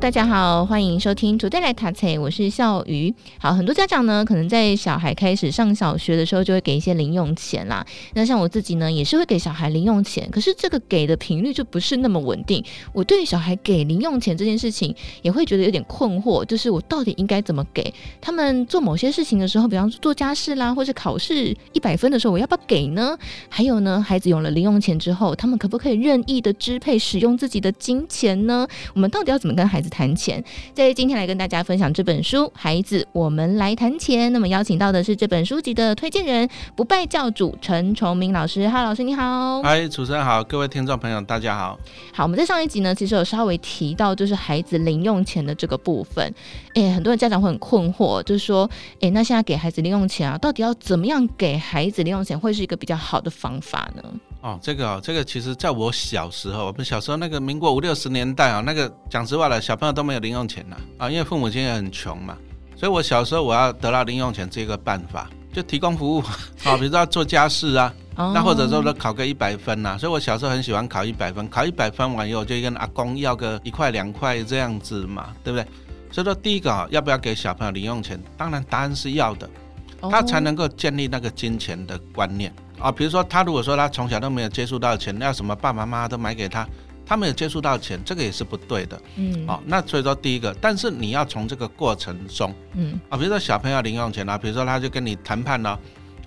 大家好，欢迎收听昨天来塔菜，我是笑鱼。好，很多家长呢，可能在小孩开始上小学的时候，就会给一些零用钱啦。那像我自己呢，也是会给小孩零用钱，可是这个给的频率就不是那么稳定。我对小孩给零用钱这件事情，也会觉得有点困惑，就是我到底应该怎么给他们做某些事情的时候，比方说做家事啦，或是考试一百分的时候，我要不要给呢？还有呢，孩子有了零用钱之后，他们可不可以任意的支配使用自己的金钱呢？我们到底要怎么跟？孩子谈钱，在今天来跟大家分享这本书《孩子，我们来谈钱》。那么邀请到的是这本书籍的推荐人，不败教主陈崇明老师。哈，老师你好。嗨，主持人好，各位听众朋友大家好。好，我们在上一集呢，其实有稍微提到，就是孩子零用钱的这个部分。哎，很多人家长会很困惑，就是说，哎，那现在给孩子零用钱啊，到底要怎么样给孩子零用钱，会是一个比较好的方法呢？哦，这个哦，这个其实在我小时候，我们小时候那个民国五六十年代啊，那个讲实话了，小朋友都没有零用钱呐。啊，因为父母亲也很穷嘛，所以我小时候我要得到零用钱这个办法，就提供服务。啊，比如说做家事啊，那或者说说考个一百分呐，所以我小时候很喜欢考一百分，考一百分完以后就跟阿公要个一块两块这样子嘛，对不对？所以说第一个啊，要不要给小朋友零用钱？当然答案是要的，他才能够建立那个金钱的观念。啊，比如说他如果说他从小都没有接触到钱，要什么爸爸妈妈都买给他，他没有接触到钱，这个也是不对的。嗯，好，那所以说第一个，但是你要从这个过程中，嗯，啊，比如说小朋友零用钱啊，比如说他就跟你谈判了，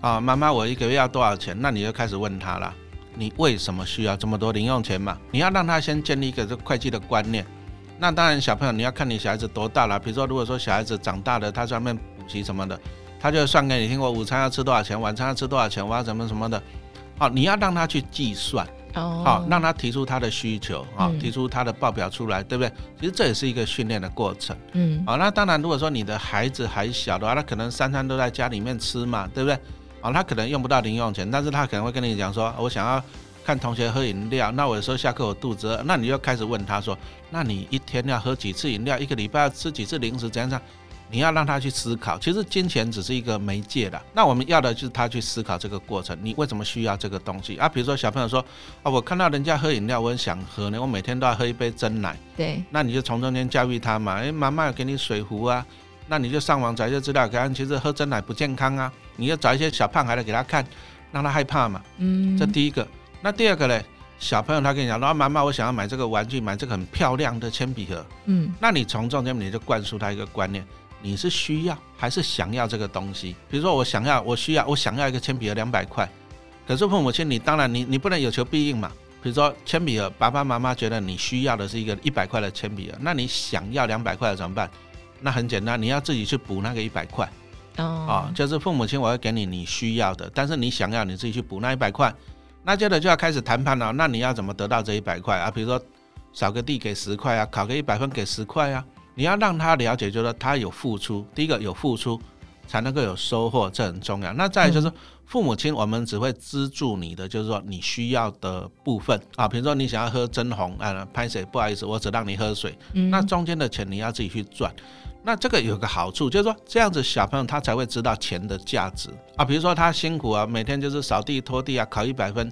啊，妈妈我一个月要多少钱？那你就开始问他了，你为什么需要这么多零用钱嘛？你要让他先建立一个这会计的观念。那当然小朋友你要看你小孩子多大了，比如说如果说小孩子长大了，他专门补习什么的。他就算给你听，我午餐要吃多少钱，晚餐要吃多少钱，我要怎么什么的，好，你要让他去计算，好，让他提出他的需求，好，提出他的报表出来，对不对？其实这也是一个训练的过程，嗯，好，那当然，如果说你的孩子还小的话，他可能三餐都在家里面吃嘛，对不对？好，他可能用不到零用钱，但是他可能会跟你讲说，我想要看同学喝饮料，那我有时候下课我肚子饿，那你就开始问他说，那你一天要喝几次饮料？一个礼拜要吃几次零食？怎样？你要让他去思考，其实金钱只是一个媒介的。那我们要的就是他去思考这个过程，你为什么需要这个东西啊？比如说小朋友说啊，我看到人家喝饮料，我很想喝呢，我每天都要喝一杯真奶。对，那你就从中间教育他嘛。哎，妈妈要给你水壶啊，那你就上网找一些资料，给他。其实喝真奶不健康啊，你要找一些小胖孩来给他看，让他害怕嘛。嗯，这第一个。那第二个嘞，小朋友他跟你讲，说妈妈，我想要买这个玩具，买这个很漂亮的铅笔盒。嗯，那你从中间你就灌输他一个观念。你是需要还是想要这个东西？比如说，我想要，我需要，我想要一个铅笔盒两百块。可是父母亲，你当然你你不能有求必应嘛。比如说铅笔盒，爸爸妈妈觉得你需要的是一个一百块的铅笔盒，那你想要两百块的怎么办？那很简单，你要自己去补那个一百块。哦，啊，就是父母亲我会给你你需要的，但是你想要你自己去补那一百块。那接着就要开始谈判了。那你要怎么得到这一百块啊？比如说扫个地给十块啊，考个一百分给十块啊。你要让他了解，就是说他有付出，第一个有付出才能够有收获，这很重要。那再就是父母亲，我们只会资助你的，就是说你需要的部分啊，比如说你想要喝真红啊，拍水不好意思，我只让你喝水。那中间的钱你要自己去赚。那这个有个好处，就是说这样子小朋友他才会知道钱的价值啊。比如说他辛苦啊，每天就是扫地拖地啊，考一百分，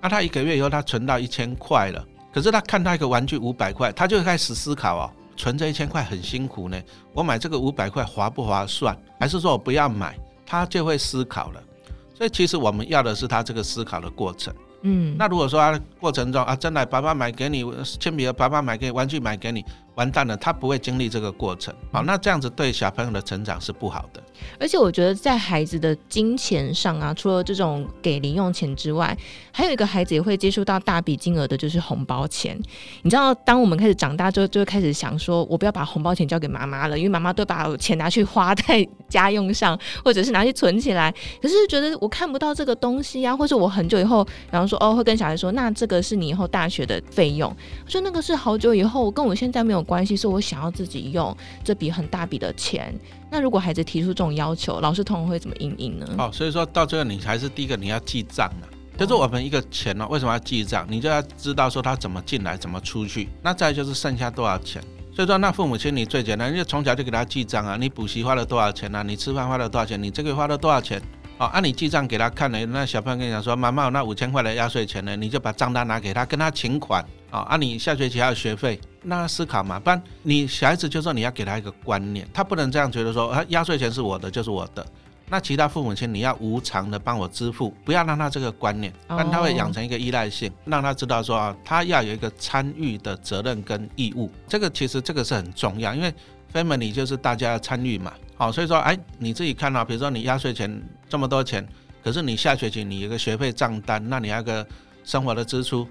那他一个月以后他存到一千块了，可是他看到一个玩具五百块，他就开始思考哦。存这一千块很辛苦呢，我买这个五百块划不划算？还是说我不要买？他就会思考了。所以其实我们要的是他这个思考的过程。嗯，那如果说啊过程中啊真的爸爸买给你铅笔盒，爸爸买给玩具买给你。完蛋了，他不会经历这个过程。好，那这样子对小朋友的成长是不好的。而且我觉得在孩子的金钱上啊，除了这种给零用钱之外，还有一个孩子也会接触到大笔金额的，就是红包钱。你知道，当我们开始长大之后，就会开始想说，我不要把红包钱交给妈妈了，因为妈妈都把钱拿去花在家用上，或者是拿去存起来。可是觉得我看不到这个东西啊，或者我很久以后，然后说哦，会跟小孩说，那这个是你以后大学的费用。我说那个是好久以后，跟我现在没有。关系，是我想要自己用这笔很大笔的钱。那如果孩子提出这种要求，老师通常会怎么应应呢？哦，所以说到最后，你还是第一个你要记账啊。就是我们一个钱呢，为什么要记账？你就要知道说他怎么进来，怎么出去。那再就是剩下多少钱。所以说，那父母亲你最简单，就从小就给他记账啊。你补习花了多少钱啊？你吃饭花了多少钱？你这个月花了多少钱？哦，按你记账给他看呢。那小朋友跟你讲说，妈妈，那五千块的压岁钱呢？你就把账单拿给他，跟他请款。哦，按你下学期还有学费，那思考嘛。不然你小孩子就说你要给他一个观念，他不能这样觉得说，啊，压岁钱是我的，就是我的。那其他父母亲，你要无偿的帮我支付，不要让他这个观念，不然他会养成一个依赖性，让他知道说啊，他要有一个参与的责任跟义务。这个其实这个是很重要，因为 family 就是大家要参与嘛。好，所以说，哎，你自己看到，比如说你压岁钱这么多钱，可是你下学期你有个学费账单，那你要个生活的支出。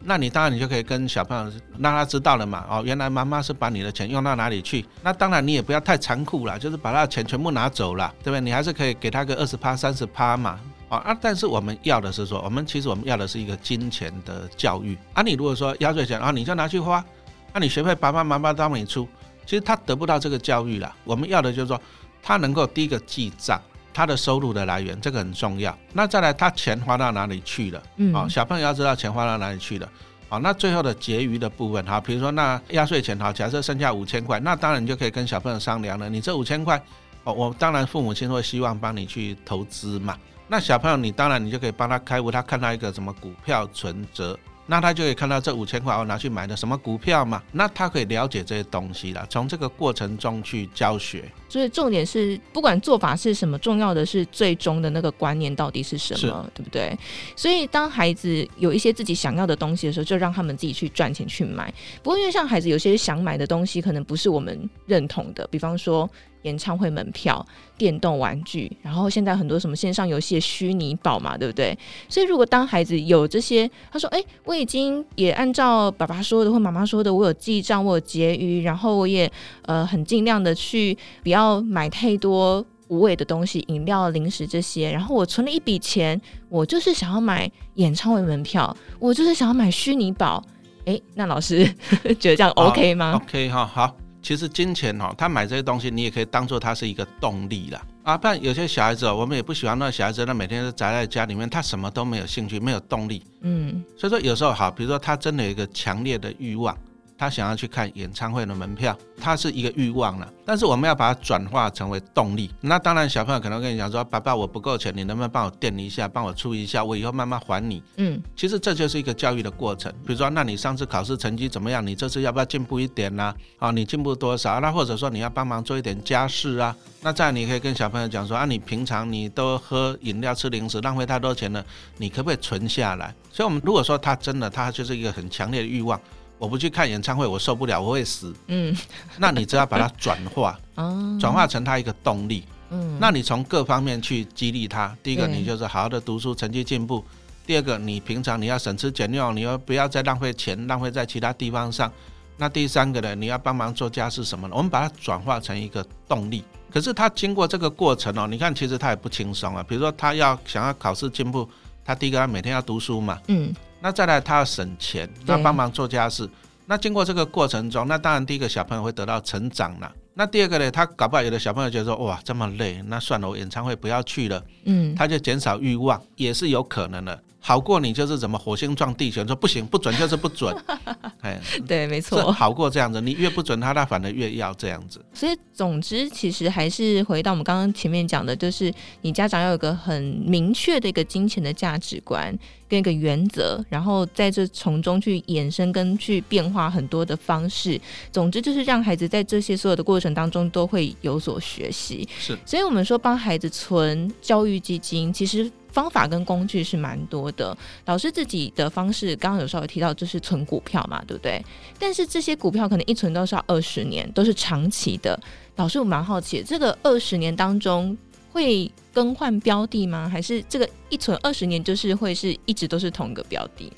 那你当然你就可以跟小朋友让他知道了嘛，哦，原来妈妈是把你的钱用到哪里去。那当然你也不要太残酷了，就是把他的钱全部拿走了，对不对？你还是可以给他个二十趴、三十趴嘛，啊啊！但是我们要的是说，我们其实我们要的是一个金钱的教育啊。你如果说压岁钱啊，你就拿去花，那你学费爸爸妈妈帮你出，其实他得不到这个教育了。我们要的就是说，他能够第一个记账。他的收入的来源，这个很重要。那再来，他钱花到哪里去了？嗯，好，小朋友要知道钱花到哪里去了。好，那最后的结余的部分，好，比如说那压岁钱，好，假设剩下五千块，那当然你就可以跟小朋友商量了。你这五千块，哦，我当然父母亲会希望帮你去投资嘛。那小朋友，你当然你就可以帮他开户，他看到一个什么股票存折。那他就可以看到这五千块我拿去买的什么股票嘛？那他可以了解这些东西了，从这个过程中去教学。所以重点是，不管做法是什么，重要的是最终的那个观念到底是什么，对不对？所以当孩子有一些自己想要的东西的时候，就让他们自己去赚钱去买。不过因为像孩子有些想买的东西，可能不是我们认同的，比方说。演唱会门票、电动玩具，然后现在很多什么线上游戏虚拟宝嘛，对不对？所以如果当孩子有这些，他说：“哎，我已经也按照爸爸说的或妈妈说的，我有记账，我有结余，然后我也呃很尽量的去不要买太多无谓的东西，饮料、零食这些。然后我存了一笔钱，我就是想要买演唱会门票，我就是想要买虚拟宝。哎，那老师 觉得这样 OK 吗？OK 好，好。其实金钱哈，他买这些东西，你也可以当做他是一个动力啦。啊。不然有些小孩子哦，我们也不喜欢那小孩子，那每天都宅在家里面，他什么都没有兴趣，没有动力。嗯，所以说有时候好，比如说他真的有一个强烈的欲望。他想要去看演唱会的门票，他是一个欲望了，但是我们要把它转化成为动力。那当然，小朋友可能跟你讲说：“爸爸，我不够钱，你能不能帮我垫一下，帮我出一下，我以后慢慢还你。”嗯，其实这就是一个教育的过程。比如说，那你上次考试成绩怎么样？你这次要不要进步一点呢？啊，你进步多少？那或者说你要帮忙做一点家事啊？那这样你可以跟小朋友讲说：“啊，你平常你都喝饮料、吃零食，浪费太多钱了，你可不可以存下来？”所以，我们如果说他真的，他就是一个很强烈的欲望。我不去看演唱会，我受不了，我会死。嗯，那你只要把它转化，转化成他一个动力。嗯，那你从各方面去激励他。第一个，你就是好好的读书，成绩进步；第二个，你平常你要省吃俭用，你要不要再浪费钱，浪费在其他地方上。那第三个呢，你要帮忙做家事什么的。我们把它转化成一个动力。可是他经过这个过程哦，你看其实他也不轻松啊。比如说他要想要考试进步，他第一个他每天要读书嘛。嗯。那再来，他要省钱，那帮忙做家事。那经过这个过程中，那当然第一个小朋友会得到成长了。那第二个呢，他搞不好有的小朋友觉得说，哇，这么累，那算了，我演唱会不要去了。嗯，他就减少欲望，也是有可能的。好过你就是怎么火星撞地球，说不行 不准就是不准，哎，对，没错，好过这样子，你越不准他，他反而越要这样子。所以总之，其实还是回到我们刚刚前面讲的，就是你家长要有个很明确的一个金钱的价值观跟一个原则，然后在这从中去衍生跟去变化很多的方式。总之就是让孩子在这些所有的过程当中都会有所学习。是，所以我们说帮孩子存教育基金，其实。方法跟工具是蛮多的，老师自己的方式刚刚有稍微提到，就是存股票嘛，对不对？但是这些股票可能一存都是要二十年，都是长期的。老师我蛮好奇，这个二十年当中会更换标的吗？还是这个一存二十年就是会是一直都是同一个标的？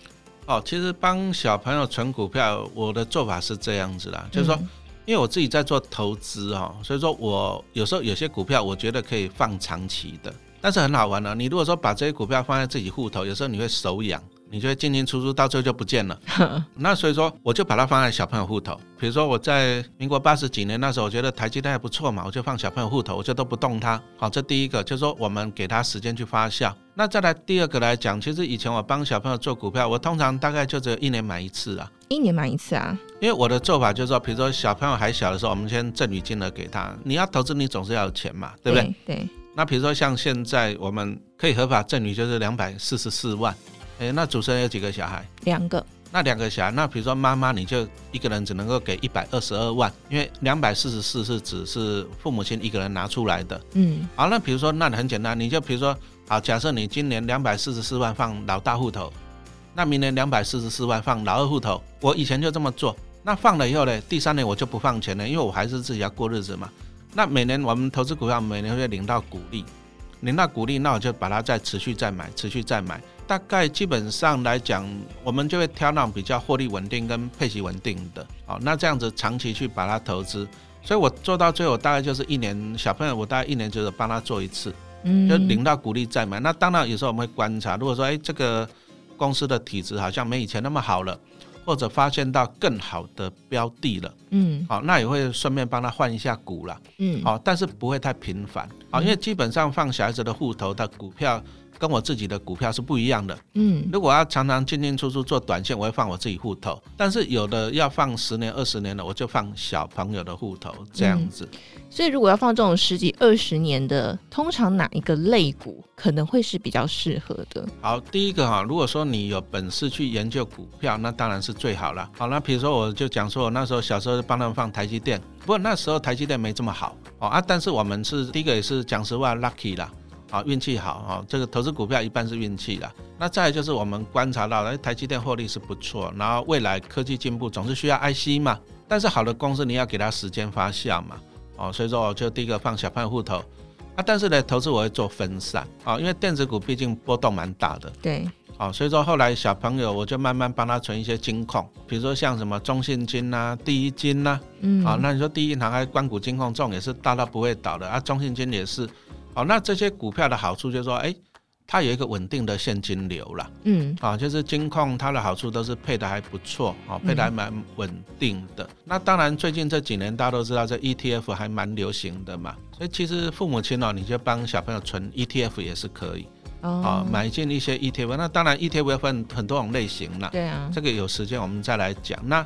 哦，其实帮小朋友存股票，我的做法是这样子啦，就是说，因为我自己在做投资哦，所以说我有时候有些股票我觉得可以放长期的。但是很好玩呢。你如果说把这些股票放在自己户头，有时候你会手痒，你就会进进出出，到最后就不见了。那所以说，我就把它放在小朋友户头。比如说我在民国八十几年那时候，我觉得台积电还不错嘛，我就放小朋友户头，我就都不动它。好，这第一个就是说我们给他时间去发酵。那再来第二个来讲，其实以前我帮小朋友做股票，我通常大概就只有一年买一次啊。一年买一次啊？因为我的做法就是说，比如说小朋友还小的时候，我们先赠与金额给他。你要投资，你总是要有钱嘛，对不对？对。那比如说像现在我们可以合法赠与就是两百四十四万。哎，那主持人有几个小孩？两个。那两个小孩，那比如说妈妈，你就一个人只能够给一百二十二万，因为两百四十四是只是父母亲一个人拿出来的。嗯。好，那比如说，那很简单，你就比如说，好，假设你今年两百四十四万放老大户头，那明年两百四十四万放老二户头。我以前就这么做。那放了以后呢，第三年我就不放钱了，因为我还是自己要过日子嘛。那每年我们投资股票，每年会领到股利。领到股利，那我就把它再持续再买，持续再买。大概基本上来讲，我们就会挑那种比较获利稳定跟配息稳定的。好，那这样子长期去把它投资。所以我做到最后大概就是一年，小朋友我大概一年就是帮他做一次，嗯，就领到股利再买。那当然有时候我们会观察，如果说哎这个公司的体质好像没以前那么好了。或者发现到更好的标的了，嗯，好，那也会顺便帮他换一下股了，嗯，好，但是不会太频繁，好，因为基本上放小孩子的户头的股票。跟我自己的股票是不一样的。嗯，如果要常常进进出出做短线，我会放我自己户头。但是有的要放十年、二十年的，我就放小朋友的户头这样子。所以如果要放这种十几、二十年的，通常哪一个类股可能会是比较适合的？好，第一个哈，如果说你有本事去研究股票，那当然是最好了。好，那比如说我就讲说，我那时候小时候帮他们放台积电，不过那时候台积电没这么好哦啊，但是我们是第一个也是讲实话 lucky 啦。好运气好啊，这个投资股票一半是运气的。那再就是我们观察到，哎，台积电获利是不错，然后未来科技进步总是需要 IC 嘛。但是好的公司你要给它时间发酵嘛，哦，所以说我就第一个放小朋友户头啊。但是呢，投资我会做分散啊，因为电子股毕竟波动蛮大的。对，哦，所以说后来小朋友我就慢慢帮他存一些金控，比如说像什么中信金呐、第一金呐，嗯，啊，那你说第一银行还关谷金控这种也是大到不会倒的啊，中信金也是。好，那这些股票的好处就是说，哎，它有一个稳定的现金流了，嗯，啊，就是金控它的好处都是配的还不错，啊，配的还蛮稳定的。那当然，最近这几年大家都知道这 ETF 还蛮流行的嘛，所以其实父母亲哦，你就帮小朋友存 ETF 也是可以，啊，买进一些 ETF。那当然 ETF 分很多种类型了，对啊，这个有时间我们再来讲。那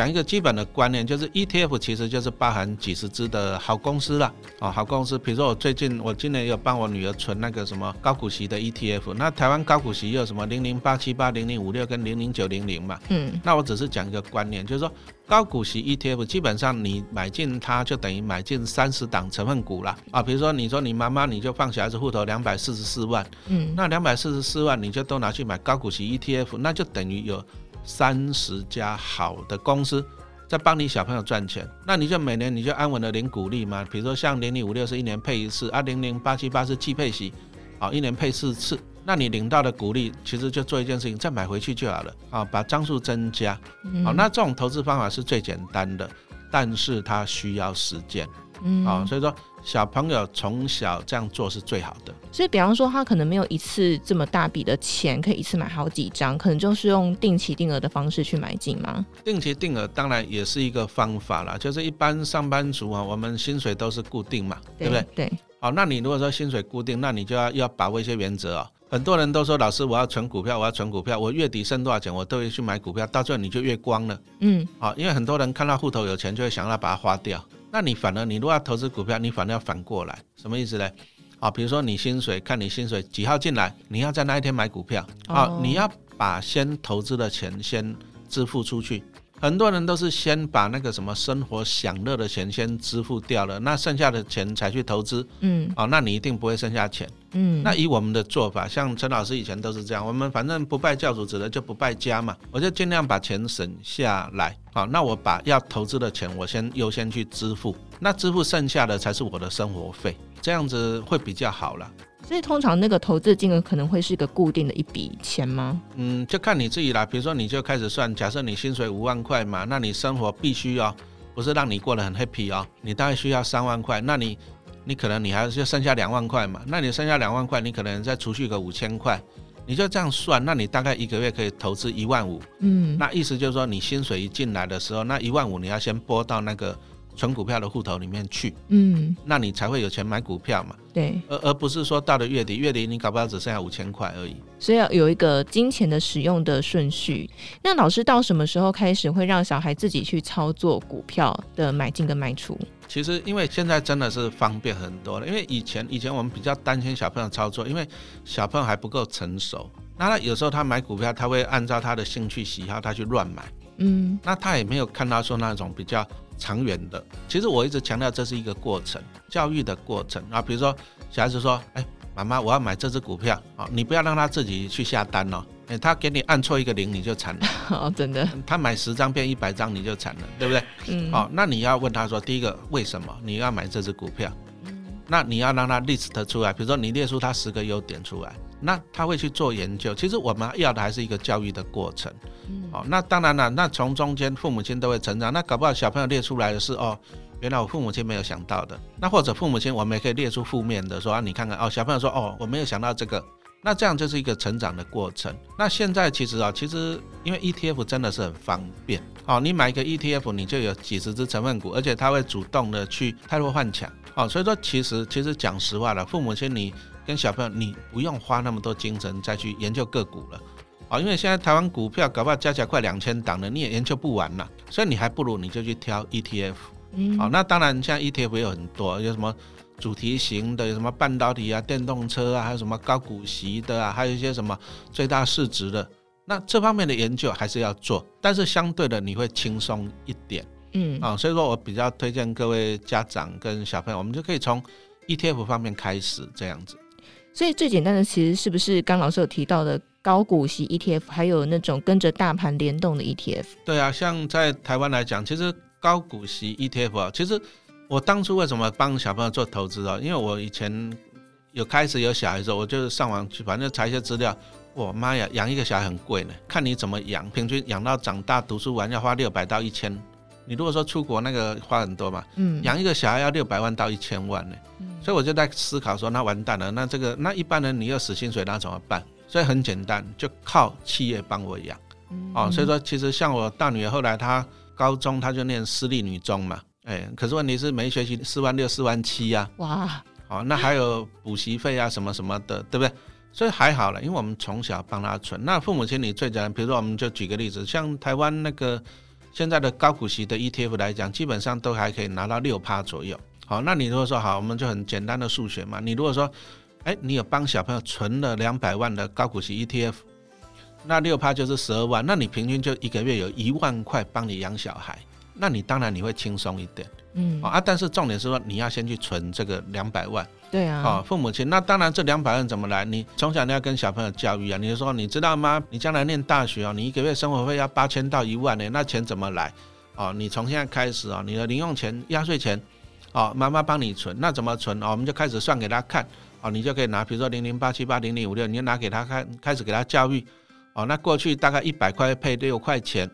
讲一个基本的观念，就是 ETF 其实就是包含几十只的好公司了啊，好公司。比如说我最近，我今年有帮我女儿存那个什么高股息的 ETF，那台湾高股息有什么零零八七八、零零五六跟零零九零零嘛。嗯。那我只是讲一个观念，就是说高股息 ETF 基本上你买进它就等于买进三十档成分股了啊。比如说你说你妈妈你就放小孩子户头两百四十四万，嗯，那两百四十四万你就都拿去买高股息 ETF，那就等于有。三十家好的公司在帮你小朋友赚钱，那你就每年你就安稳的领股利嘛。比如说像零零五六是一年配一次，啊零零八七八是季配息，好，一年配四次。那你领到的股利其实就做一件事情，再买回去就好了啊，把张数增加。好，那这种投资方法是最简单的，但是它需要时间。嗯，啊，所以说。小朋友从小这样做是最好的，所以比方说他可能没有一次这么大笔的钱可以一次买好几张，可能就是用定期定额的方式去买进吗？定期定额当然也是一个方法啦，就是一般上班族啊，我们薪水都是固定嘛，对不对？对。好，那你如果说薪水固定，那你就要要把握一些原则哦。很多人都说老师我要存股票，我要存股票，我月底剩多少钱我都会去买股票，到最后你就月光了。嗯。好，因为很多人看到户头有钱就会想要把它花掉。那你反而，你如果要投资股票，你反而要反过来，什么意思呢？啊，比如说你薪水，看你薪水几号进来，你要在那一天买股票，啊，你要把先投资的钱先支付出去。很多人都是先把那个什么生活享乐的钱先支付掉了，那剩下的钱才去投资。嗯，哦，那你一定不会剩下钱。嗯，那以我们的做法，像陈老师以前都是这样，我们反正不拜教主，指的就不败家嘛，我就尽量把钱省下来。好，那我把要投资的钱，我先优先去支付，那支付剩下的才是我的生活费，这样子会比较好了。所以通常那个投资金额可能会是一个固定的一笔钱吗？嗯，就看你自己啦。比如说，你就开始算，假设你薪水五万块嘛，那你生活必须要不是让你过得很 happy 哦，你大概需要三万块，那你你可能你还是剩下两万块嘛，那你剩下两万块，你可能再储蓄个五千块。你就这样算，那你大概一个月可以投资一万五，嗯，那意思就是说，你薪水一进来的时候，那一万五你要先拨到那个。存股票的户头里面去，嗯，那你才会有钱买股票嘛？对，而而不是说到了月底，月底你搞不好只剩下五千块而已。所以要有一个金钱的使用的顺序。那老师到什么时候开始会让小孩自己去操作股票的买进跟卖出？其实因为现在真的是方便很多了。因为以前以前我们比较担心小朋友操作，因为小朋友还不够成熟。那他有时候他买股票，他会按照他的兴趣喜好，他去乱买。嗯，那他也没有看到说那种比较。长远的，其实我一直强调这是一个过程，教育的过程啊。比如说小孩子说：“哎，妈妈，我要买这只股票啊！”你不要让他自己去下单哦。哎，他给你按错一个零，你就惨了。哦，真的。他买十张变一百张，你就惨了，对不对？嗯。哦，那你要问他说：第一个，为什么你要买这只股票？那你要让他 list 出来，比如说你列出他十个优点出来。那他会去做研究。其实我们要的还是一个教育的过程。哦，那当然了，那从中间父母亲都会成长。那搞不好小朋友列出来的是哦，原来我父母亲没有想到的。那或者父母亲我们也可以列出负面的，说啊，你看看哦，小朋友说哦，我没有想到这个。那这样就是一个成长的过程。那现在其实啊，其实因为 ETF 真的是很方便。哦，你买一个 ETF，你就有几十只成分股，而且它会主动的去泰弱换强。哦，所以说其实其实讲实话了，父母亲你。跟小朋友，你不用花那么多精神再去研究个股了，啊，因为现在台湾股票搞不好加起来快两千档了，你也研究不完了，所以你还不如你就去挑 ETF，嗯，好，那当然像 ETF 也有很多，有什么主题型的，有什么半导体啊、电动车啊，还有什么高股息的啊，还有一些什么最大市值的，那这方面的研究还是要做，但是相对的你会轻松一点，嗯，啊，所以说我比较推荐各位家长跟小朋友，我们就可以从 ETF 方面开始这样子。所以最简单的其实是不是刚老师有提到的高股息 ETF，还有那种跟着大盘联动的 ETF？对啊，像在台湾来讲，其实高股息 ETF 啊，其实我当初为什么帮小朋友做投资啊？因为我以前有开始有小孩的时候，我就上网去，反正查一些资料。我妈呀，养一个小孩很贵呢，看你怎么养，平均养到长大读书完要花六百到一千。你如果说出国那个花很多嘛，嗯，养一个小孩要六百万到一千万呢。所以我就在思考说，那完蛋了，那这个那一般人你要死薪水，那怎么办？所以很简单，就靠企业帮我养。哦，所以说其实像我大女儿后来她高中她就念私立女中嘛，哎，可是问题是每学期四万六、四万七呀。哇！哦，那还有补习费啊什么什么的，对不对？所以还好了，因为我们从小帮她存。那父母亲你最简单，比如说我们就举个例子，像台湾那个现在的高股息的 ETF 来讲，基本上都还可以拿到六趴左右。好，那你如果说好，我们就很简单的数学嘛。你如果说，哎，你有帮小朋友存了两百万的高股息 ETF，那六趴就是十二万，那你平均就一个月有一万块帮你养小孩，那你当然你会轻松一点，嗯啊。但是重点是说，你要先去存这个两百万，对啊。啊，父母亲，那当然这两百万怎么来？你从小你要跟小朋友教育啊。你就说，你知道吗？你将来念大学哦，你一个月生活费要八千到一万呢，那钱怎么来？哦，你从现在开始啊，你的零用钱、压岁钱。哦，妈妈帮你存，那怎么存？哦，我们就开始算给他看。哦，你就可以拿，比如说零零八七八零零五六，你就拿给他看，开始给他教育。哦，那过去大概一百块配六块钱，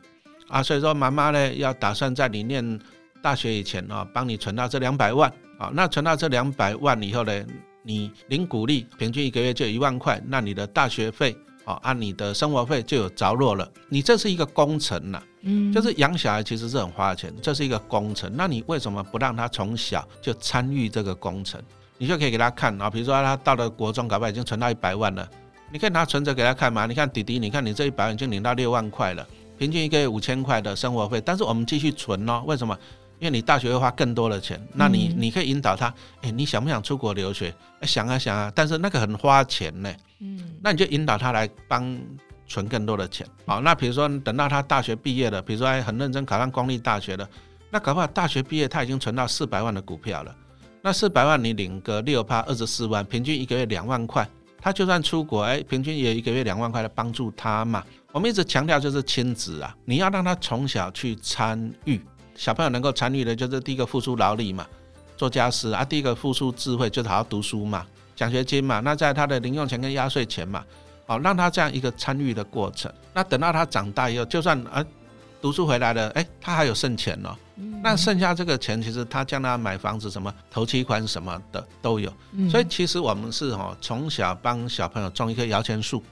啊，所以说妈妈呢要打算在你念大学以前啊，帮你存到这两百万。啊，那存到这两百万以后呢，你领股利，平均一个月就一万块，那你的大学费。啊，按你的生活费就有着落了。你这是一个工程呐，嗯，就是养小孩其实是很花钱，这是一个工程。那你为什么不让他从小就参与这个工程？你就可以给他看啊，比如说他到了国中，搞不好已经存到一百万了，你可以拿存折给他看嘛。你看弟弟，你看你这一百万已经领到六万块了，平均一个月五千块的生活费，但是我们继续存哦。为什么？因为你大学会花更多的钱，那你你可以引导他，哎，你想不想出国留学？想啊想啊，但是那个很花钱呢。嗯，那你就引导他来帮存更多的钱。好，那比如说等到他大学毕业了，比如说很认真考上公立大学了，那搞不好大学毕业他已经存到四百万的股票了。那四百万你领个六趴二十四万，平均一个月两万块，他就算出国，哎，平均也一个月两万块来帮助他嘛。我们一直强调就是亲子啊，你要让他从小去参与。小朋友能够参与的，就是第一个付出劳力嘛，做家事啊；第一个付出智慧，就是好好读书嘛，奖学金嘛。那在他的零用钱跟压岁钱嘛，好让他这样一个参与的过程。那等到他长大以后，就算啊读书回来了，哎，他还有剩钱哦。那剩下这个钱，其实他将来买房子什么、投期款什么的都有。所以其实我们是哦从小帮小朋友种一棵摇钱树。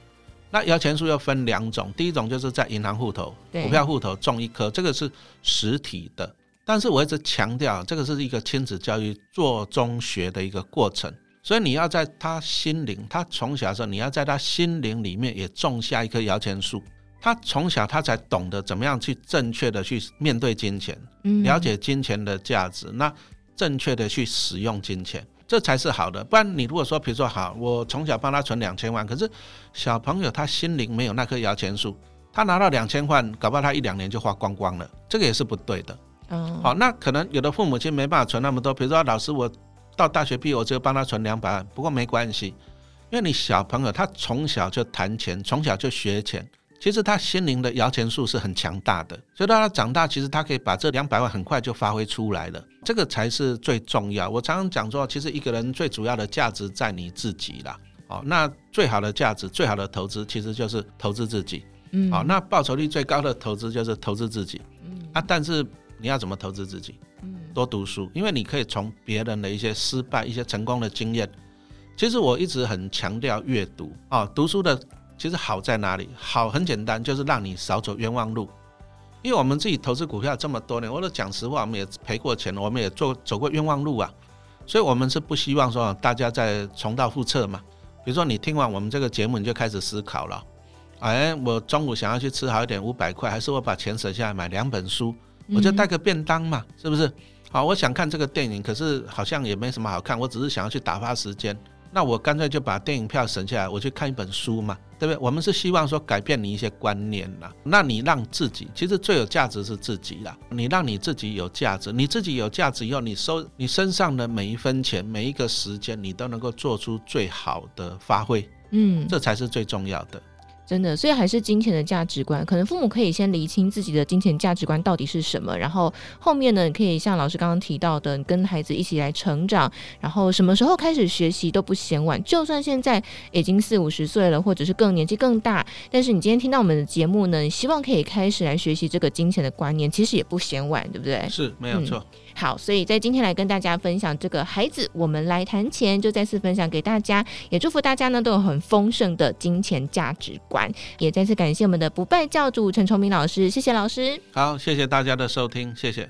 那摇钱树又分两种，第一种就是在银行户头、股票户头种一棵，这个是实体的。但是我一直强调，这个是一个亲子教育做中学的一个过程，所以你要在他心灵，他从小的时候，你要在他心灵里面也种下一棵摇钱树。他从小他才懂得怎么样去正确的去面对金钱，了解金钱的价值，那正确的去使用金钱，这才是好的。不然你如果说，比如说好，我从小帮他存两千万，可是小朋友他心灵没有那棵摇钱树，他拿到两千万，搞不好他一两年就花光光了，这个也是不对的。哦，好，那可能有的父母亲没办法存那么多，比如说老师，我到大学毕业我只有帮他存两百万，不过没关系，因为你小朋友他从小就谈钱，从小就学钱。其实他心灵的摇钱树是很强大的，所以到他长大，其实他可以把这两百万很快就发挥出来了。这个才是最重要。我常常讲说，其实一个人最主要的价值在你自己啦。哦，那最好的价值、最好的投资，其实就是投资自己。嗯，好，那报酬率最高的投资就是投资自己。嗯，啊，但是你要怎么投资自己？嗯，多读书，因为你可以从别人的一些失败、一些成功的经验。其实我一直很强调阅读啊，读书的。其实好在哪里？好很简单，就是让你少走冤枉路。因为我们自己投资股票这么多年，我都讲实话，我们也赔过钱，我们也做走过冤枉路啊。所以，我们是不希望说大家再重蹈覆辙嘛。比如说，你听完我们这个节目，你就开始思考了。哎，我中午想要去吃好一点，五百块，还是我把钱省下来买两本书，我就带个便当嘛，是不是？好，我想看这个电影，可是好像也没什么好看，我只是想要去打发时间。那我干脆就把电影票省下来，我去看一本书嘛，对不对？我们是希望说改变你一些观念啦。那你让自己，其实最有价值是自己啦。你让你自己有价值，你自己有价值以后，你收你身上的每一分钱、每一个时间，你都能够做出最好的发挥。嗯，这才是最重要的。真的，所以还是金钱的价值观，可能父母可以先厘清自己的金钱价值观到底是什么，然后后面呢，可以像老师刚刚提到的，跟孩子一起来成长，然后什么时候开始学习都不嫌晚，就算现在已经四五十岁了，或者是更年纪更大，但是你今天听到我们的节目呢，希望可以开始来学习这个金钱的观念，其实也不嫌晚，对不对？是没有错。好，所以在今天来跟大家分享这个孩子，我们来谈钱，就再次分享给大家，也祝福大家呢都有很丰盛的金钱价值观，也再次感谢我们的不败教主陈崇明老师，谢谢老师。好，谢谢大家的收听，谢谢。